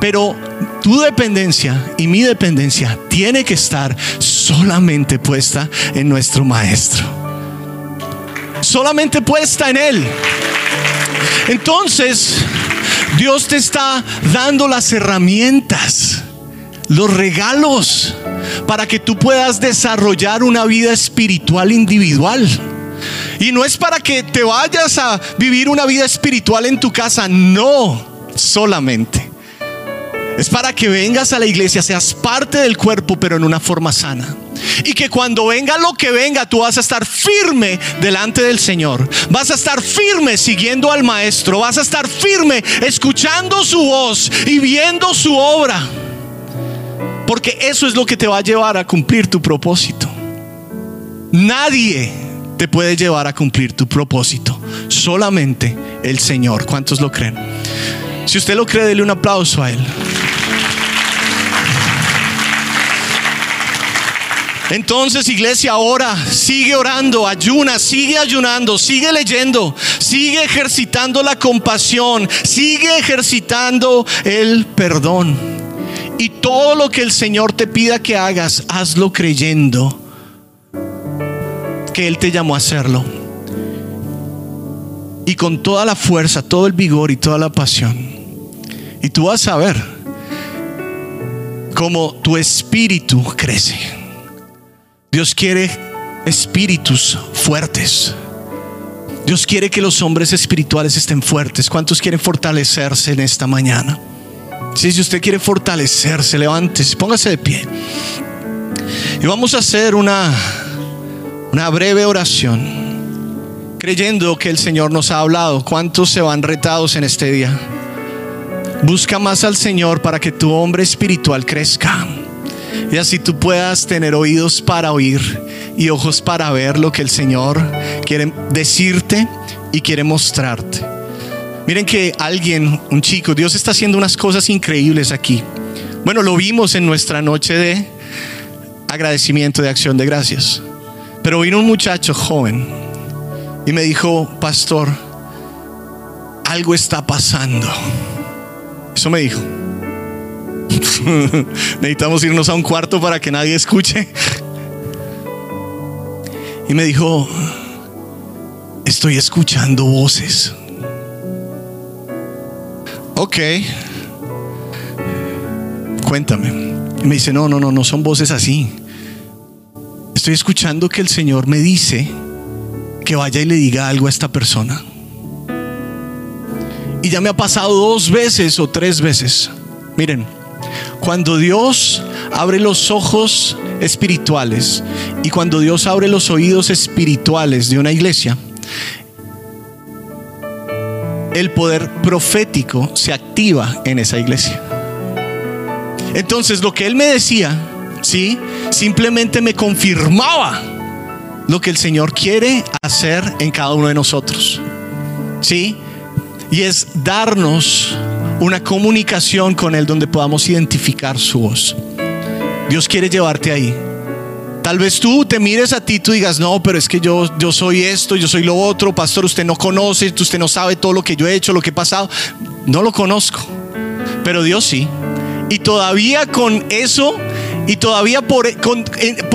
Pero tu dependencia y mi dependencia tiene que estar solamente puesta en nuestro Maestro. Solamente puesta en Él. Entonces, Dios te está dando las herramientas, los regalos para que tú puedas desarrollar una vida espiritual individual. Y no es para que te vayas a vivir una vida espiritual en tu casa, no, solamente. Es para que vengas a la iglesia, seas parte del cuerpo, pero en una forma sana. Y que cuando venga lo que venga, tú vas a estar firme delante del Señor. Vas a estar firme siguiendo al Maestro. Vas a estar firme escuchando su voz y viendo su obra. Porque eso es lo que te va a llevar a cumplir tu propósito. Nadie te puede llevar a cumplir tu propósito. Solamente el Señor. ¿Cuántos lo creen? Si usted lo cree, dele un aplauso a Él. Entonces, iglesia, ahora sigue orando, ayuna, sigue ayunando, sigue leyendo, sigue ejercitando la compasión, sigue ejercitando el perdón. Y todo lo que el Señor te pida que hagas, hazlo creyendo que Él te llamó a hacerlo. Y con toda la fuerza, todo el vigor y toda la pasión. Y tú vas a ver cómo tu espíritu crece. Dios quiere espíritus fuertes. Dios quiere que los hombres espirituales estén fuertes. ¿Cuántos quieren fortalecerse en esta mañana? Si, usted quiere fortalecerse, levántese, póngase de pie. Y vamos a hacer una, una breve oración, creyendo que el Señor nos ha hablado. ¿Cuántos se van retados en este día? Busca más al Señor para que tu hombre espiritual crezca. Y así tú puedas tener oídos para oír y ojos para ver lo que el Señor quiere decirte y quiere mostrarte. Miren que alguien, un chico, Dios está haciendo unas cosas increíbles aquí. Bueno, lo vimos en nuestra noche de agradecimiento, de acción de gracias. Pero vino un muchacho joven y me dijo, pastor, algo está pasando. Eso me dijo. Necesitamos irnos a un cuarto para que nadie escuche. Y me dijo, estoy escuchando voces. Ok. Cuéntame. Y me dice, no, no, no, no son voces así. Estoy escuchando que el Señor me dice que vaya y le diga algo a esta persona. Y ya me ha pasado dos veces o tres veces. Miren, cuando Dios abre los ojos espirituales y cuando Dios abre los oídos espirituales de una iglesia, el poder profético se activa en esa iglesia. Entonces lo que él me decía, ¿sí? Simplemente me confirmaba lo que el Señor quiere hacer en cada uno de nosotros. ¿Sí? Y es darnos una comunicación con Él donde podamos identificar su voz. Dios quiere llevarte ahí. Tal vez tú te mires a ti, tú digas, no, pero es que yo, yo soy esto, yo soy lo otro, pastor, usted no conoce, usted no sabe todo lo que yo he hecho, lo que he pasado. No lo conozco, pero Dios sí. Y todavía con eso, y todavía por,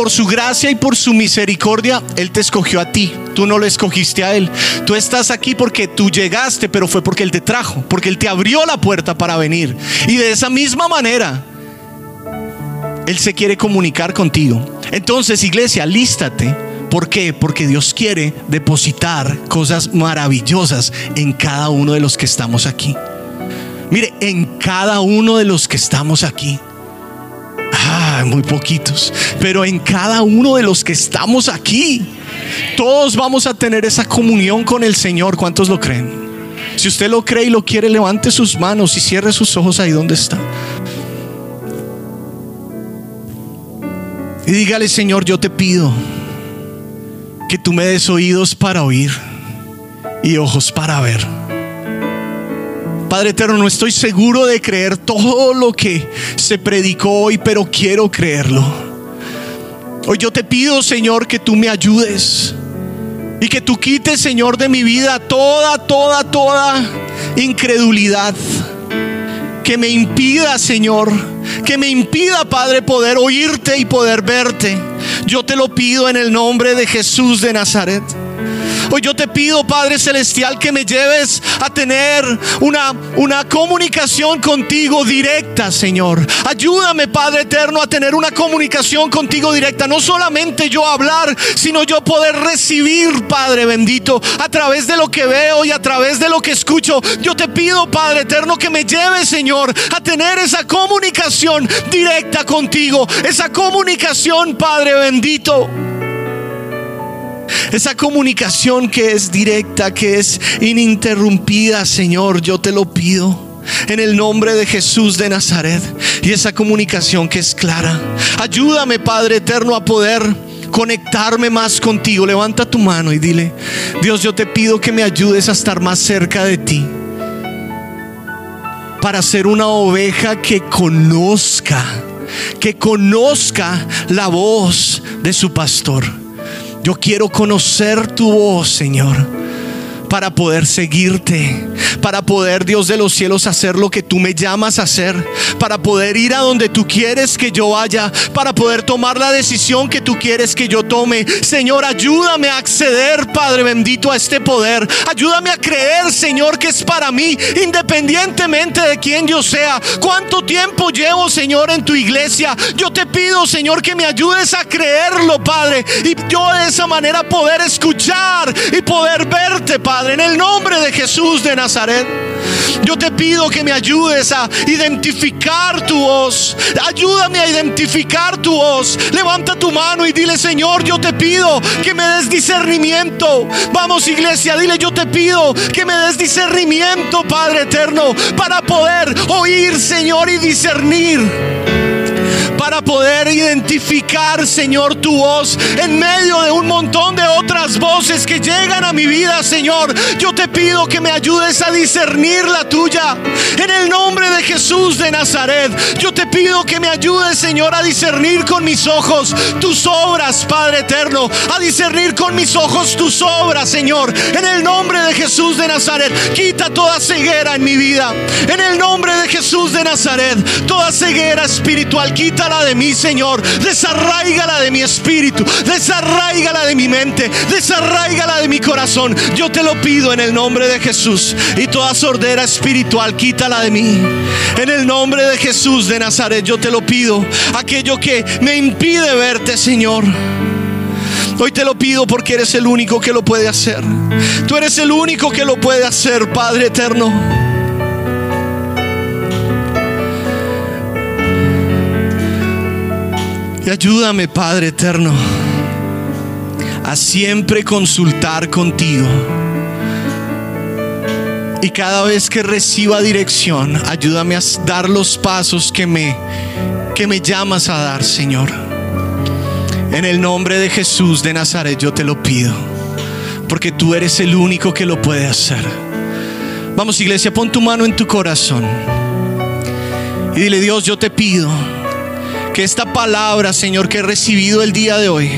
su gracia y por su misericordia, Él te escogió a ti. Tú no lo escogiste a Él. Tú estás aquí porque tú llegaste, pero fue porque Él te trajo, porque Él te abrió la puerta para venir. Y de esa misma manera, Él se quiere comunicar contigo. Entonces, iglesia, lístate. ¿Por qué? Porque Dios quiere depositar cosas maravillosas en cada uno de los que estamos aquí. Mire, en cada uno de los que estamos aquí. Ah, muy poquitos. Pero en cada uno de los que estamos aquí, todos vamos a tener esa comunión con el Señor. ¿Cuántos lo creen? Si usted lo cree y lo quiere, levante sus manos y cierre sus ojos ahí donde está. Y dígale, Señor, yo te pido que tú me des oídos para oír y ojos para ver. Padre eterno, no estoy seguro de creer todo lo que se predicó hoy, pero quiero creerlo. Hoy yo te pido, Señor, que tú me ayudes y que tú quites, Señor, de mi vida toda, toda, toda incredulidad que me impida, Señor, que me impida, Padre, poder oírte y poder verte. Yo te lo pido en el nombre de Jesús de Nazaret. Hoy yo te pido, Padre Celestial, que me lleves a tener una, una comunicación contigo directa, Señor. Ayúdame, Padre Eterno, a tener una comunicación contigo directa. No solamente yo hablar, sino yo poder recibir, Padre bendito, a través de lo que veo y a través de lo que escucho. Yo te pido, Padre Eterno, que me lleves, Señor, a tener esa comunicación directa contigo. Esa comunicación, Padre bendito. Esa comunicación que es directa, que es ininterrumpida, Señor, yo te lo pido en el nombre de Jesús de Nazaret. Y esa comunicación que es clara. Ayúdame, Padre eterno, a poder conectarme más contigo. Levanta tu mano y dile, Dios, yo te pido que me ayudes a estar más cerca de ti. Para ser una oveja que conozca, que conozca la voz de su pastor. Yo quiero conocer tu voz, Señor para poder seguirte, para poder, Dios de los cielos, hacer lo que tú me llamas a hacer, para poder ir a donde tú quieres que yo vaya, para poder tomar la decisión que tú quieres que yo tome. Señor, ayúdame a acceder, Padre bendito, a este poder. Ayúdame a creer, Señor, que es para mí, independientemente de quién yo sea. ¿Cuánto tiempo llevo, Señor, en tu iglesia? Yo te pido, Señor, que me ayudes a creerlo, Padre, y yo de esa manera poder escuchar y poder verte, Padre en el nombre de Jesús de Nazaret. Yo te pido que me ayudes a identificar tu voz. Ayúdame a identificar tu voz. Levanta tu mano y dile, Señor, yo te pido que me des discernimiento. Vamos, iglesia, dile, yo te pido que me des discernimiento, Padre eterno, para poder oír, Señor, y discernir para poder identificar, Señor, tu voz en medio de un montón de otras voces que llegan a mi vida, Señor. Yo te pido que me ayudes a discernir la tuya. En el nombre de Jesús de Nazaret, yo te pido que me ayudes, Señor, a discernir con mis ojos tus obras, Padre eterno. A discernir con mis ojos tus obras, Señor. En el nombre de Jesús de Nazaret, quita toda ceguera en mi vida. En el nombre de Jesús de Nazaret, toda ceguera espiritual, de mí, Señor. Desarraigala de mi espíritu. Desarraigala de mi mente. Desarraigala de mi corazón. Yo te lo pido en el nombre de Jesús. Y toda sordera espiritual, quítala de mí. En el nombre de Jesús de Nazaret, yo te lo pido. Aquello que me impide verte, Señor. Hoy te lo pido porque eres el único que lo puede hacer. Tú eres el único que lo puede hacer, Padre eterno. Ayúdame, Padre eterno, a siempre consultar contigo. Y cada vez que reciba dirección, ayúdame a dar los pasos que me, que me llamas a dar, Señor. En el nombre de Jesús de Nazaret yo te lo pido, porque tú eres el único que lo puede hacer. Vamos iglesia, pon tu mano en tu corazón y dile Dios, yo te pido que esta palabra, Señor, que he recibido el día de hoy,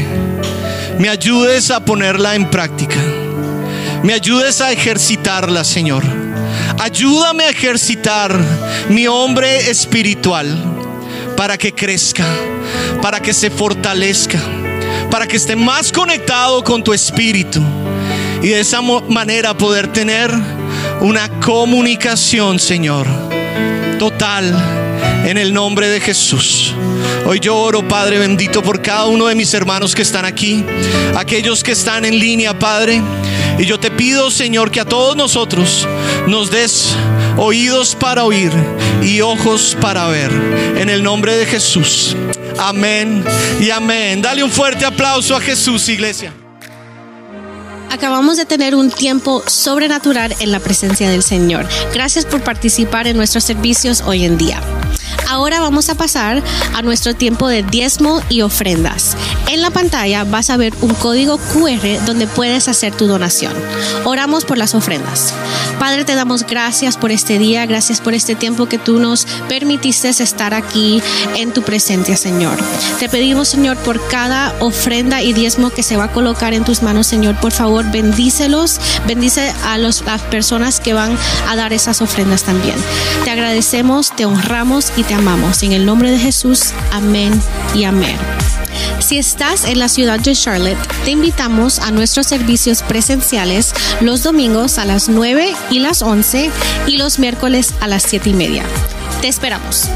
me ayudes a ponerla en práctica. Me ayudes a ejercitarla, Señor. Ayúdame a ejercitar mi hombre espiritual para que crezca, para que se fortalezca, para que esté más conectado con tu espíritu y de esa manera poder tener una comunicación, Señor, total en el nombre de Jesús. Hoy yo oro, Padre bendito, por cada uno de mis hermanos que están aquí, aquellos que están en línea, Padre. Y yo te pido, Señor, que a todos nosotros nos des oídos para oír y ojos para ver. En el nombre de Jesús. Amén y amén. Dale un fuerte aplauso a Jesús, iglesia. Acabamos de tener un tiempo sobrenatural en la presencia del Señor. Gracias por participar en nuestros servicios hoy en día. Ahora vamos a pasar a nuestro tiempo de diezmo y ofrendas. En la pantalla vas a ver un código QR donde puedes hacer tu donación. Oramos por las ofrendas. Padre, te damos gracias por este día, gracias por este tiempo que tú nos permitiste estar aquí en tu presencia, Señor. Te pedimos, Señor, por cada ofrenda y diezmo que se va a colocar en tus manos, Señor, por favor, bendícelos, bendice a las personas que van a dar esas ofrendas también. Te agradecemos, te honramos y te amamos. En el nombre de Jesús, amén y amén. Si estás en la ciudad de Charlotte, te invitamos a nuestros servicios presenciales los domingos a las 9 y las 11 y los miércoles a las 7 y media. Te esperamos.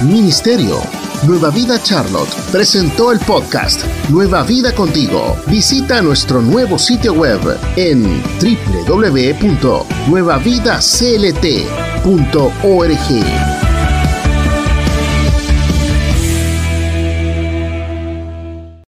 Ministerio. Nueva Vida Charlotte presentó el podcast Nueva Vida Contigo. Visita nuestro nuevo sitio web en www.nuevavidaclt.org.